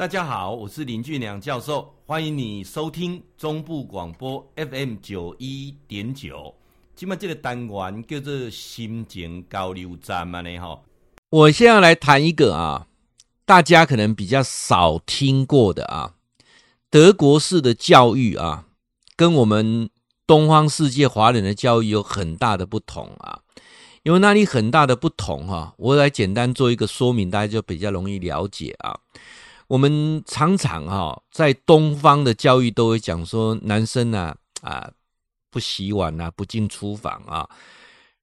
大家好，我是林俊良教授，欢迎你收听中部广播 FM 九一点九。今麦这个单元叫做心情交流站嘛呢哈。我现在来谈一个啊，大家可能比较少听过的啊，德国式的教育啊，跟我们东方世界华人的教育有很大的不同啊。因为那里很大的不同哈、啊，我来简单做一个说明，大家就比较容易了解啊。我们常常哈，在东方的教育都会讲说，男生啊啊不洗碗啊，不进厨房啊。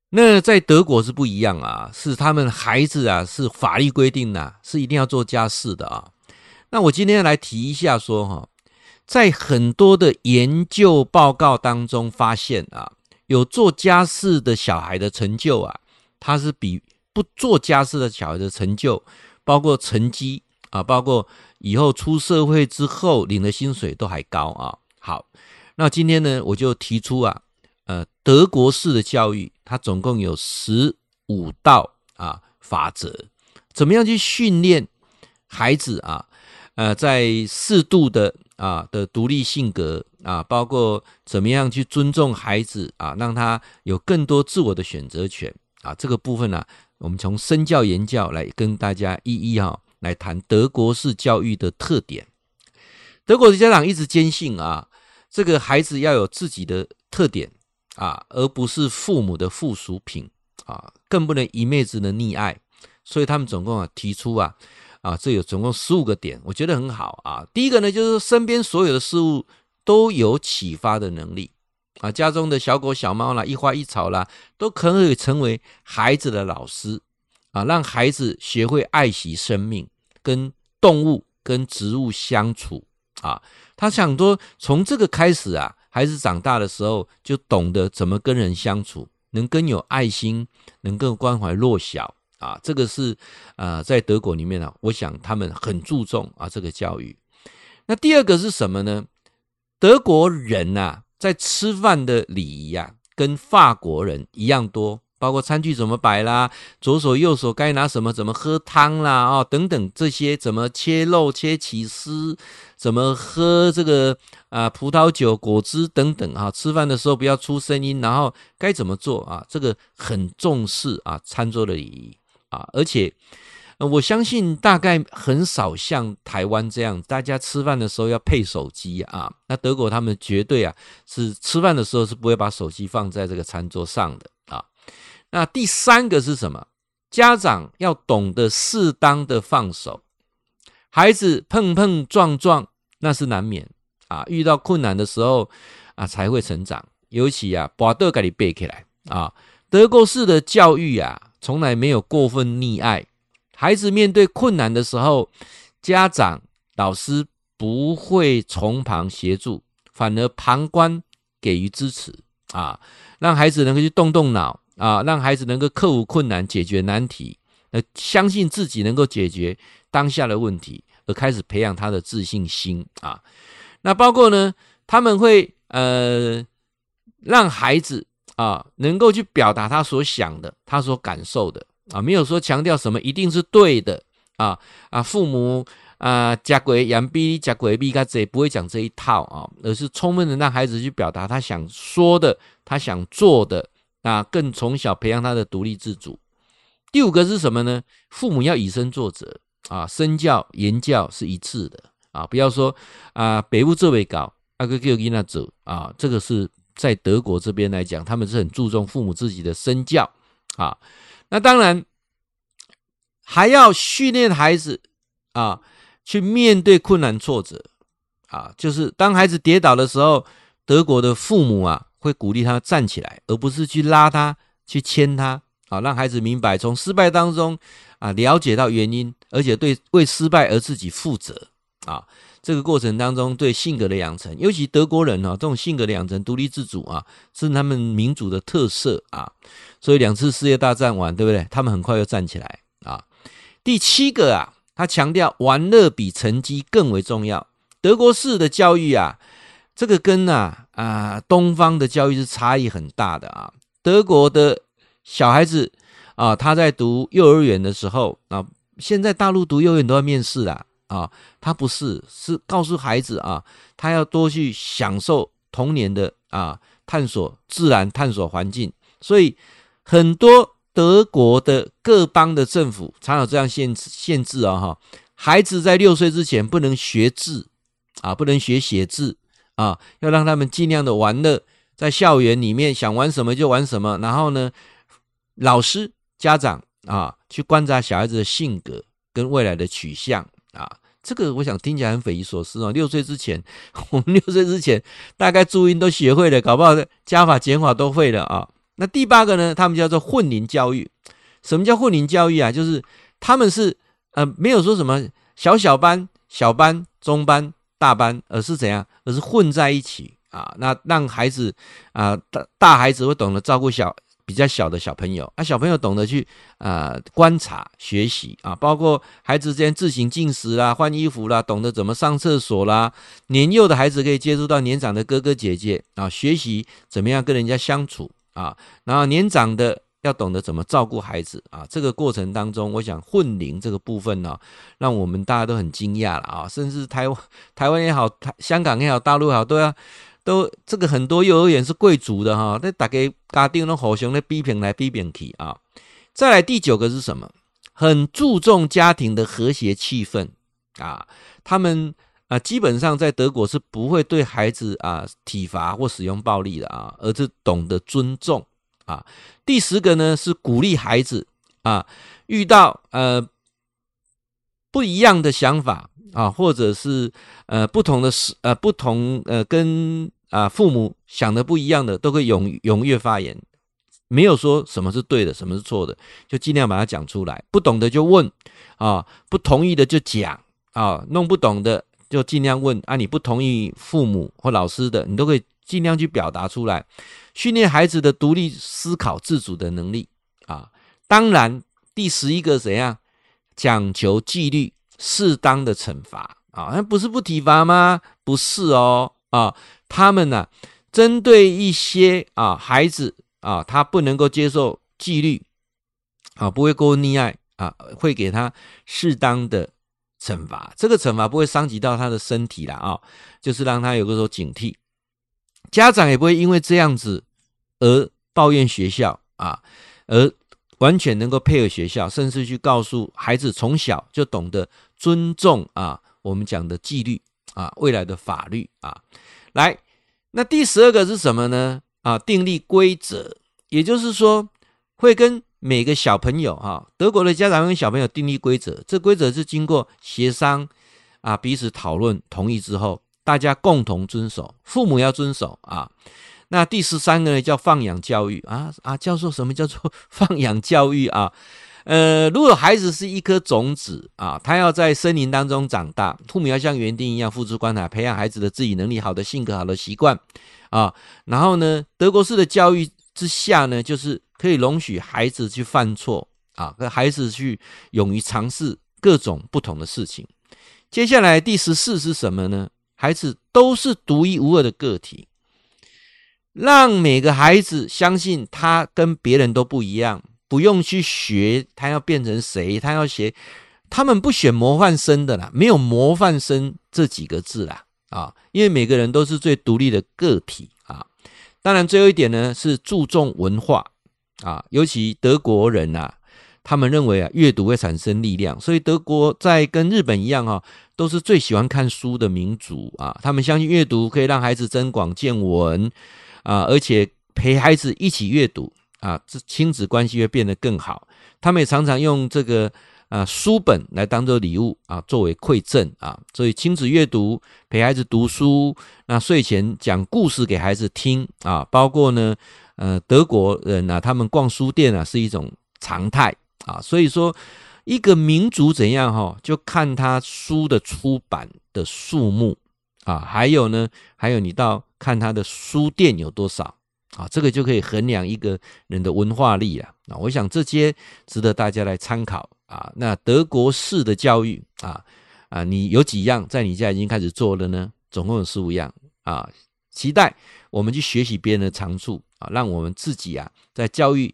那在德国是不一样啊，是他们孩子啊是法律规定的，是一定要做家事的啊。那我今天来提一下说哈，在很多的研究报告当中发现啊，有做家事的小孩的成就啊，他是比不做家事的小孩的成就，包括成绩。啊，包括以后出社会之后领的薪水都还高啊。好，那今天呢，我就提出啊，呃，德国式的教育，它总共有十五道啊法则，怎么样去训练孩子啊？呃，在适度的啊的独立性格啊，包括怎么样去尊重孩子啊，让他有更多自我的选择权啊。这个部分呢，我们从身教言教来跟大家一一哈。来谈德国式教育的特点。德国的家长一直坚信啊，这个孩子要有自己的特点啊，而不是父母的附属品啊，更不能一昧子的溺爱。所以他们总共啊提出啊啊，这有总共十五个点，我觉得很好啊。第一个呢，就是身边所有的事物都有启发的能力啊，家中的小狗小猫啦，一花一草啦，都可以成为孩子的老师。啊，让孩子学会爱惜生命，跟动物、跟植物相处啊。他想说，从这个开始啊，孩子长大的时候就懂得怎么跟人相处，能更有爱心，能更关怀弱小啊。这个是啊，在德国里面啊，我想他们很注重啊这个教育。那第二个是什么呢？德国人呐、啊，在吃饭的礼仪啊，跟法国人一样多。包括餐具怎么摆啦，左手右手该拿什么，怎么喝汤啦，哦，等等这些，怎么切肉、切起司，怎么喝这个啊葡萄酒、果汁等等啊，吃饭的时候不要出声音，然后该怎么做啊？这个很重视啊，餐桌的礼仪啊，而且我相信大概很少像台湾这样，大家吃饭的时候要配手机啊。那德国他们绝对啊是吃饭的时候是不会把手机放在这个餐桌上的啊。那第三个是什么？家长要懂得适当的放手，孩子碰碰撞撞那是难免啊，遇到困难的时候啊才会成长。尤其啊，把豆给你背起来啊。德国式的教育啊，从来没有过分溺爱孩子，面对困难的时候，家长、老师不会从旁协助，反而旁观给予支持啊，让孩子能够去动动脑。啊，让孩子能够克服困难，解决难题，呃，相信自己能够解决当下的问题，而开始培养他的自信心啊。那包括呢，他们会呃让孩子啊能够去表达他所想的，他所感受的啊，没有说强调什么一定是对的啊啊，父母啊假鬼养逼假鬼逼，他这不会讲这一套啊，而是充分的让孩子去表达他想说的，他想做的。啊，更从小培养他的独立自主。第五个是什么呢？父母要以身作则啊，身教言教是一致的啊，不要说啊，北部这位搞，阿哥给给那走啊，这个是在德国这边来讲，他们是很注重父母自己的身教啊。那当然还要训练孩子啊，去面对困难挫折啊，就是当孩子跌倒的时候，德国的父母啊。会鼓励他站起来，而不是去拉他、去牵他，啊，让孩子明白从失败当中啊了解到原因，而且对为失败而自己负责啊。这个过程当中对性格的养成，尤其德国人啊，这种性格的养成、独立自主啊，是他们民族的特色啊。所以两次世界大战完，对不对？他们很快又站起来啊。第七个啊，他强调玩乐比成绩更为重要。德国式的教育啊。这个跟啊啊东方的教育是差异很大的啊。德国的小孩子啊，他在读幼儿园的时候啊，现在大陆读幼儿园都要面试啦啊，他不是，是告诉孩子啊，他要多去享受童年的啊，探索自然、探索环境。所以很多德国的各邦的政府常有这样限制限制啊，哈，孩子在六岁之前不能学字啊，不能学写字啊，要让他们尽量的玩乐，在校园里面想玩什么就玩什么，然后呢，老师、家长啊，去观察小孩子的性格跟未来的取向啊，这个我想听起来很匪夷所思哦。六岁之前，我们六岁之前大概注音都学会了，搞不好加法减法都会了啊。那第八个呢？他们叫做混龄教育。什么叫混龄教育啊？就是他们是呃没有说什么小小班、小班、中班、大班，而是怎样？而是混在一起啊。那让孩子啊大大孩子会懂得照顾小比较小的小朋友啊，小朋友懂得去啊、观察学习啊，包括孩子之间自行进食啦、换衣服啦，懂得怎么上厕所啦。年幼的孩子可以接触到年长的哥哥姐姐啊，学习怎么样跟人家相处。啊，然后年长的要懂得怎么照顾孩子啊，这个过程当中，我想混龄这个部分呢、让我们大家都很惊讶了啊，甚至台湾台湾也好，香港也好，大陆也好，都要都这个很多幼儿园是贵族的哈，那大概家庭都互相的批评来批评去啊。再来第九个是什么？很注重家庭的和谐气氛啊，他们。啊，基本上在德国是不会对孩子啊体罚或使用暴力的啊，而是懂得尊重啊。第十个呢是鼓励孩子啊，遇到呃不一样的想法啊，或者是呃不同的事呃不同呃跟啊父母想的不一样的，都会踊踊跃发言，没有说什么是对的，什么是错的，就尽量把它讲出来。不懂的就问啊，不同意的就讲啊，弄不懂的。就尽量问啊，你不同意父母或老师的，你都可以尽量去表达出来，训练孩子的独立思考、自主的能力啊。当然，第十一个怎样讲求纪律、适当的惩罚啊？那不是不体罚吗？不是哦啊，他们呢、针对一些啊孩子啊，他不能够接受纪律啊，不会过溺爱啊，会给他适当的。惩罚，这个惩罚不会伤及到他的身体了啊，就是让他有个时候警惕。家长也不会因为这样子而抱怨学校啊，而完全能够配合学校，甚至去告诉孩子从小就懂得尊重啊，我们讲的纪律啊，未来的法律啊。来，那第十二个是什么呢？啊，订立规则，也就是说会跟。每个小朋友哈，德国的家长跟小朋友订立规则，这规则是经过协商啊，彼此讨论同意之后，大家共同遵守，父母要遵守啊。那第十三个呢，叫放养教育啊啊，教授什么叫做 放养教育啊？呃，如果孩子是一颗种子啊，他要在森林当中长大，父母要像园丁一样付出关怀，培养孩子的自理能力、好的性格、好的习惯啊。然后呢，德国式的教育之下呢，就是。可以容许孩子去犯错啊，和孩子去勇于尝试各种不同的事情。接下来第十四是什么呢？孩子都是独一无二的个体，让每个孩子相信他跟别人都不一样，不用去学他要变成谁，他要学。他们不选模范生的啦，没有模范生这几个字啦啊，因为每个人都是最独立的个体啊。当然，最后一点呢是注重文化。啊，尤其德国人呐、啊，他们认为啊，阅读会产生力量，所以德国在跟日本一样、啊，都是最喜欢看书的民族啊。他们相信阅读可以让孩子增广见闻啊，而且陪孩子一起阅读啊，这亲子关系会变得更好。他们也常常用这个啊书本来当做礼物啊，作为馈赠啊。所以亲子阅读，陪孩子读书，那睡前讲故事给孩子听啊，包括呢。呃，德国人啊，他们逛书店啊是一种常态啊，所以说一个民族怎样哈，就看他书的出版的数目啊，还有呢，还有你到看他的书店有多少啊，这个就可以衡量一个人的文化力了啊。我想这些值得大家来参考啊。那德国式的教育啊啊，你有几样在你家已经开始做了呢？总共有十五样啊，期待我们去学习别人的长处。啊，让我们自己啊，在教育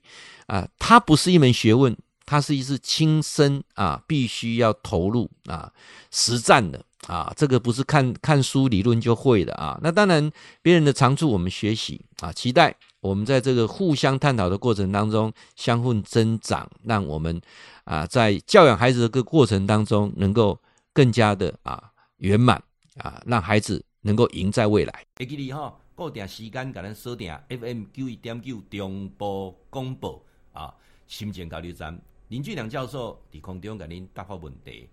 啊，它不是一门学问它是一次亲身啊，必须要投入啊实战的啊，这个不是看看书理论就会的啊。那当然，别人的长处我们学习啊，期待我们在这个互相探讨的过程当中相互增长，让我们啊在教养孩子的个过程当中能够更加的啊圆满啊，让孩子能够赢在未来。会记你哈，固定时间给咱锁定 FM 九一点九中波广播啊，心情交流站。林俊良教授伫空中给您答复问题。